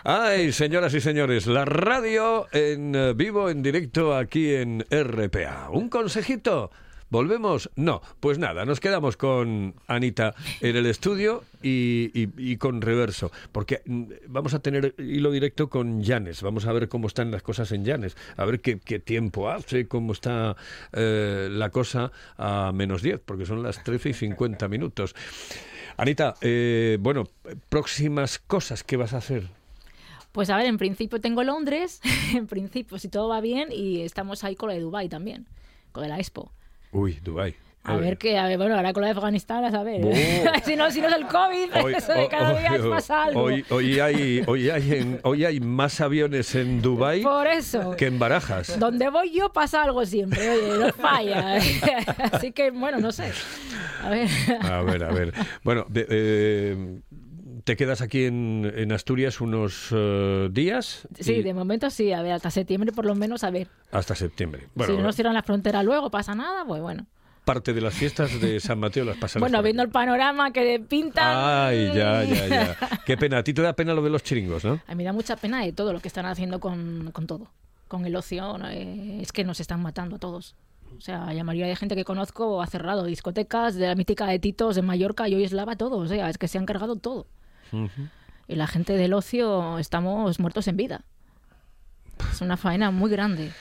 Ay, señoras y señores, la radio en eh, vivo, en directo aquí en RPA. ¿Un consejito? ¿Volvemos? No, pues nada, nos quedamos con Anita en el estudio y, y- y con Reverso, porque mm, vamos a tener hilo directo con Llanes, vamos a ver cómo están las cosas en Llanes, a ver qué, tiempo hace, cómo está eh, la cosa a menos 10, porque son las 13 y 50 minutos. Anita, eh, bueno, próximas cosas que vas a hacer.
Pues a ver, en principio tengo Londres, (laughs) en principio, si todo va bien, y estamos ahí con lo de Dubai también, con la Expo.
Uy, Dubai.
A ver qué, a ver, bueno, ahora con lo de Afganistán, a saber.
Oh. (laughs)
si, no, si no es el COVID,
Hoy,
eso de cada día es pasa algo.
hoy- hoy hay, hoy, hay en- hoy hay más aviones en
eso.
que en Barajas.
Donde voy yo pasa algo siempre, oye, no (laughs) falla. (laughs) Así que, bueno, no sé. A ver.
A ver, a ver. Bueno, de- eh, te quedas aquí en, en Asturias unos eh, días.
Sí,
y-
de momento sí, a ver, hasta septiembre por lo menos, a ver.
Hasta septiembre. Bueno,
si no nos cierran la frontera luego, pasa nada, pues bueno.
parte de las fiestas de (laughs) San Mateo las pasan.
Bueno, viendo el panorama que pinta...
Ay, ya, ya, ya. (laughs) Qué pena. A ti te da pena lo de los chiringos, ¿no?
A mí me da mucha pena de todo lo que están haciendo con, con todo. Con el ocio, ¿no? Eh, es que nos están matando a todos. O sea, la mayoría de gente que conozco ha cerrado discotecas, de la mítica de Titos, de Mallorca y hoy Eslava, todo. O sea, es que se han cargado todo. Y la gente del ocio estamos muertos en vida. Es una faena muy grande.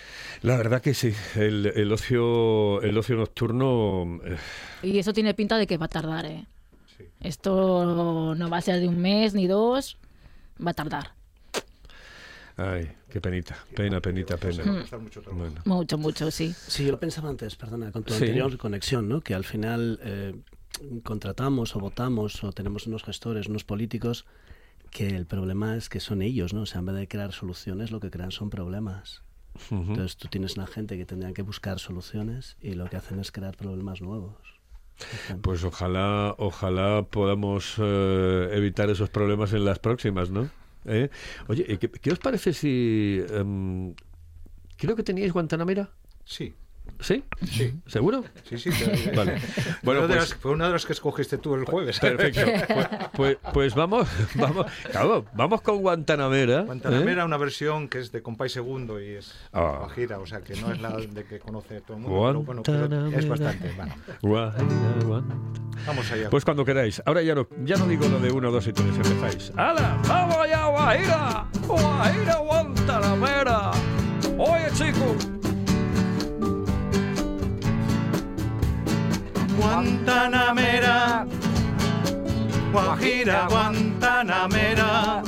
La verdad que sí. El, el ocio, el ocio nocturno. eh,
Y eso tiene pinta de que va a tardar, ¿eh? Esto no va a ser de un mes ni dos, va a tardar.
Ay, qué penita. Pena, penita, pena.
Mm.
Bueno.
Mucho, mucho, sí.
Sí, yo lo pensaba antes, perdona, con tu
Sí.
anterior conexión, ¿no? Que al final eh, contratamos o votamos o tenemos unos gestores, unos políticos, que el problema es que son ellos, ¿no? O sea, en vez de crear soluciones, lo que crean son problemas. Entonces tú tienes una gente que tendría que buscar soluciones y lo que hacen es crear problemas nuevos.
Pues ojalá, ojalá podamos eh, evitar esos problemas en las próximas, ¿no? ¿Eh? Oye, ¿y ¿qué, qué os parece si... em, creo que teníais Guantanamera?
Sí.
¿Sí?
Sí.
¿Seguro?
Sí, sí. te-
Vale. Bueno,
una
pues-
las- fue una de las que escogiste tú el jueves.
Perfecto. (laughs) Pues, pues, pues vamos, vamos, claro, vamos con Guantanamera. ¿eh?
Guantanamera, una versión que es de compás segundo y es
Ah.
guajira, o sea que no es la de que conoce todo el mundo, pero bueno, pero es bastante. bueno. Vamos allá.
Pues cuando queráis. Ahora ya no, ya no digo lo de uno, dos y tres, empezáis. ¡Hala! ¡Vamos allá, Guajira! ¡Guajira, Guantanamera! Oye, chicos.
Guantanamera, Guajira, Guantanamera,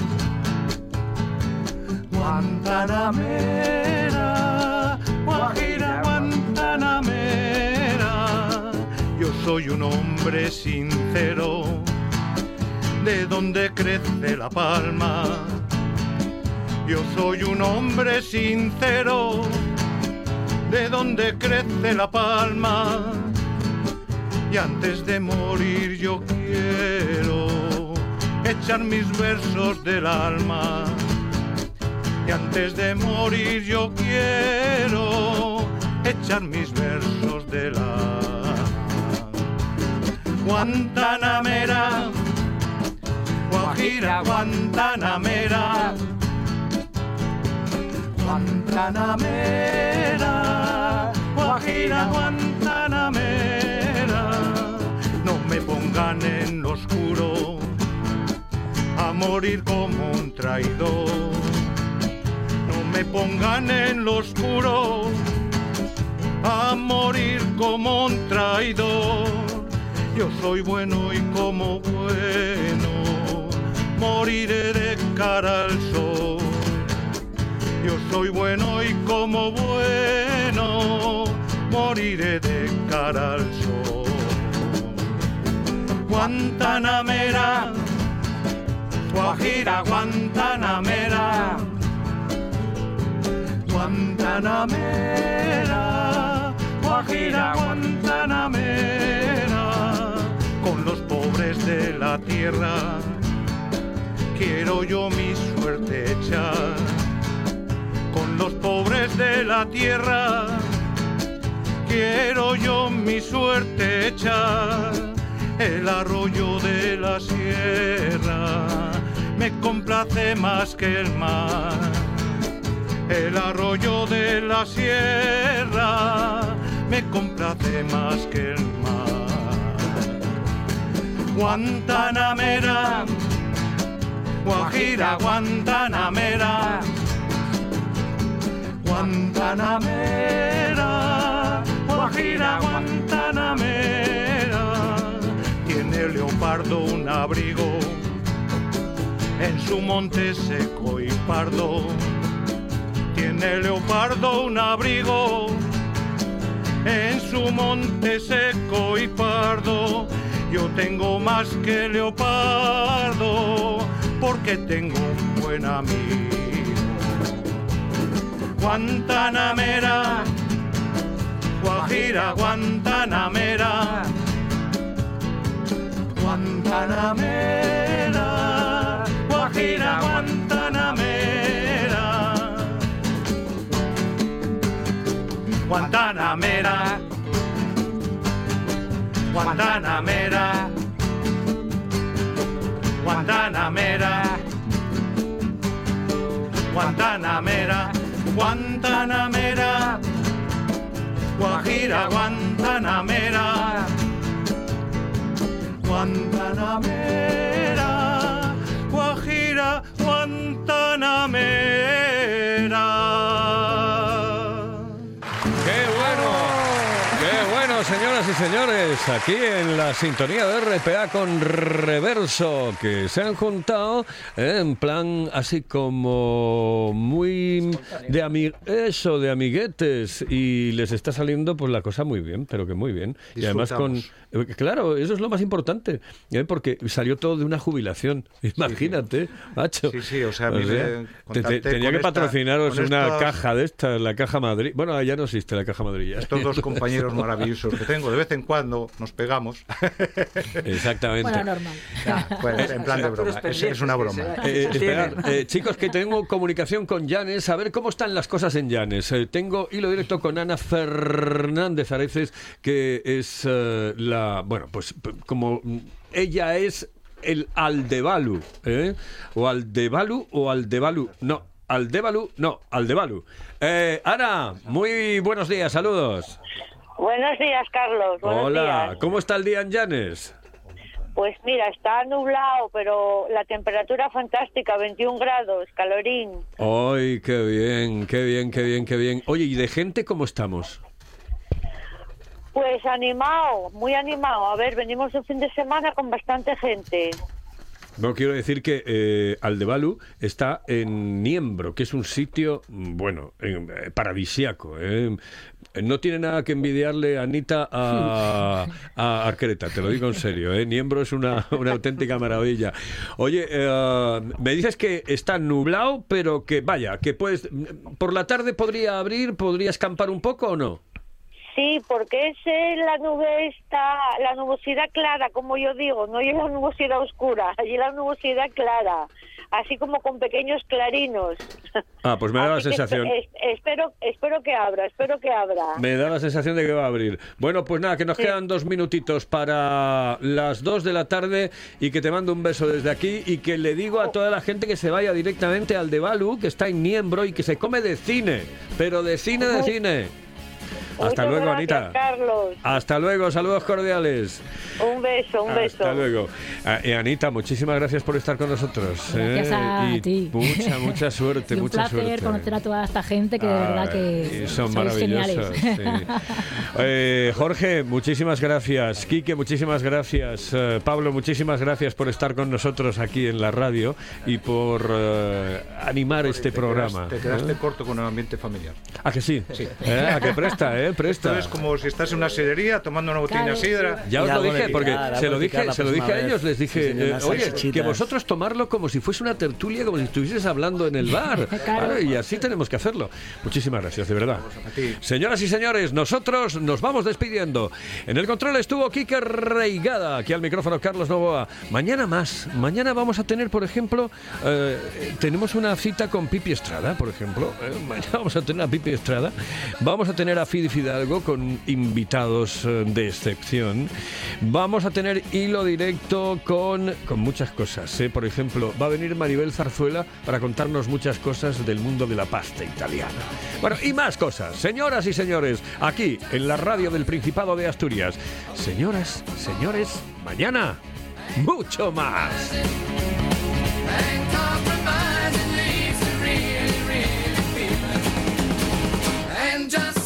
Guantanamera, Guajira, Guantanamera. Yo soy un hombre sincero, de donde crece la palma. Yo soy un hombre sincero, de donde crece la palma. Y antes de morir yo quiero echar mis versos del alma. Y antes de morir yo quiero echar mis versos del alma. Guantanamera, Guajira, Guantanamera. Guantanamera, Guajira, Guantanamera. Me pongan en lo oscuro a morir como un traidor. No me pongan en lo oscuro a morir como un traidor. Yo soy bueno y como bueno moriré de cara al sol. Yo soy bueno y como bueno moriré de cara al sol. Guantanamera, Guajira, Guantanamera, Guantanamera, Guajira, Guantanamera, con los pobres de la tierra quiero yo mi suerte echar. Con los pobres de la tierra. Quiero yo mi suerte echar el arroyo de la sierra. Me complace más que el mar. El arroyo de la sierra me complace más que el mar. Guantanamera, Guajira, Guantanamera. Guantanamera, Guajira, Guantanamera. Leopardo un abrigo en su monte seco y pardo. Tiene leopardo un abrigo en su monte seco y pardo. Yo tengo más que leopardo porque tengo un buen amigo. Guantanamera, Guajira, Guantanamera, Guantanamera, Guajira Guantanamera. Guantanamera, Guantanamera, Guantanamera, Guantanamera, Guantanamera, Guajira Guantanamera. Guantanamera, Guajira, Guantanamera.
¡Qué bueno! ¡Qué bueno, señoras y señores! Aquí en la sintonía de RPA con Reverso, que se han juntado eh, en plan así como muy de ami eso, de amiguetes, y les está saliendo pues la cosa muy bien, pero que muy bien. Y además con... eh, Claro, eso es lo más importante, eh, porque salió todo de una jubilación. Imagínate, macho.
Sí, sí, o sea,
te- te- tenía que patrocinaros una
estas-
caja de esta, la caja Madrid. Bueno, ya no existe la caja Madrid. ya.
Estos dos compañeros (laughs) maravillosos que tengo, de vez en cuando nos pegamos.
Exactamente.
Bueno, normal.
Pues en plan de broma, es, es una broma.
Eh, esperad, eh, chicos, que tengo comunicación con Llanes. A ver cómo están las cosas en Llanes. Eh, tengo hilo directo con Ana Fernández Areces, que es eh, la. Bueno, pues como ella es el Aldebalu. ¿eh? O Aldebalu o Aldebalu. No, Aldebalu, no, Aldebalu. Eh, Ana, muy buenos días, saludos.
Buenos días, Carlos. Buenos
Hola,
días.
¿cómo está el día en Llanes?
Pues mira, está nublado, pero la temperatura fantástica, 21 grados, calorín.
¡Ay, qué bien, qué bien, qué bien, qué bien! Oye, ¿y de gente cómo estamos?
Pues animado, muy animado. A ver, venimos un fin de semana con bastante gente.
No quiero decir que eh, Aldebalu está en Niembro, que es un sitio, mm, bueno, eh, paradisiaco. eh. No tiene nada que envidiarle Anita a, (laughs) a Arquereta, te lo digo en serio. ¿eh? Niembro es una, (laughs) una auténtica maravilla. Oye, eh, me dices que está nublado, pero que vaya, que puedes, por la tarde podría abrir, podría escampar un poco o no.
Sí, porque es la nube está, la nubosidad clara, como yo digo, no es la nubosidad oscura, (laughs) allí la nubosidad clara, así como con pequeños clarinos.
Ah, pues me da la
Así
sensación.
espe- es- espero, espero que abra, espero que abra.
Me da la sensación de que va a abrir. Bueno, pues nada, que nos quedan dos minutitos para las dos de la tarde y que te mando un beso desde aquí y que le digo a toda la gente que se vaya directamente al de Balu, que está en Niembro y que se come de cine, pero de cine, de cine. Hasta
Muchas
luego,
gracias,
Anita.
Carlos.
Hasta luego, saludos cordiales.
Un beso, un beso.
Hasta luego. Ah, y Anita, muchísimas gracias por estar con nosotros.
Gracias
¿eh?
a
y
ti.
Mucha, mucha (laughs) suerte,
Y un
mucha
placer
suerte.
conocer a toda esta gente que de verdad
Ay,
que
son maravillosos.
geniales.
sí. (laughs) Eh, Jorge, muchísimas gracias. Quique, muchísimas gracias. Eh, Pablo, muchísimas gracias por estar con nosotros aquí en la radio y por eh, animar este
Te
programa.
quedaste- Te quedaste
¿eh?
corto con el ambiente familiar.
¿A que sí?
Sí.
¿Eh? ¿A que presta, eh? (laughs) Presta.
Esto es como si estás en una sidrería tomando una botella
Claro.
sidra.
Ya os lo
de
dije, porque se lo
de
dije, se lo dije a ellos, les dije, eh, oye, que vosotros tomarlo como si fuese una tertulia, como si estuvieses hablando en el bar. (laughs) Claro, y así tenemos que hacerlo. Muchísimas gracias, de verdad. Señoras y señores, nosotros nos vamos despidiendo. En el control estuvo Kike Reigada, aquí al micrófono Carlos Novoa. Mañana más. Mañana vamos a tener, por ejemplo, eh, tenemos una cita con Pipi Estrada, por ejemplo. Eh, mañana vamos a tener a Pipi Estrada. Vamos a tener a Fidi Fidalgo con invitados eh, de excepción. Vamos a tener hilo directo con, con muchas cosas. ¿eh? Por ejemplo, va a venir Maribel Zarzuela para contarnos muchas cosas del mundo de la pasta italiana. Bueno, y más cosas. Señoras y señores, aquí en la radio del Principado de Asturias. Señoras, señores, mañana mucho más.
just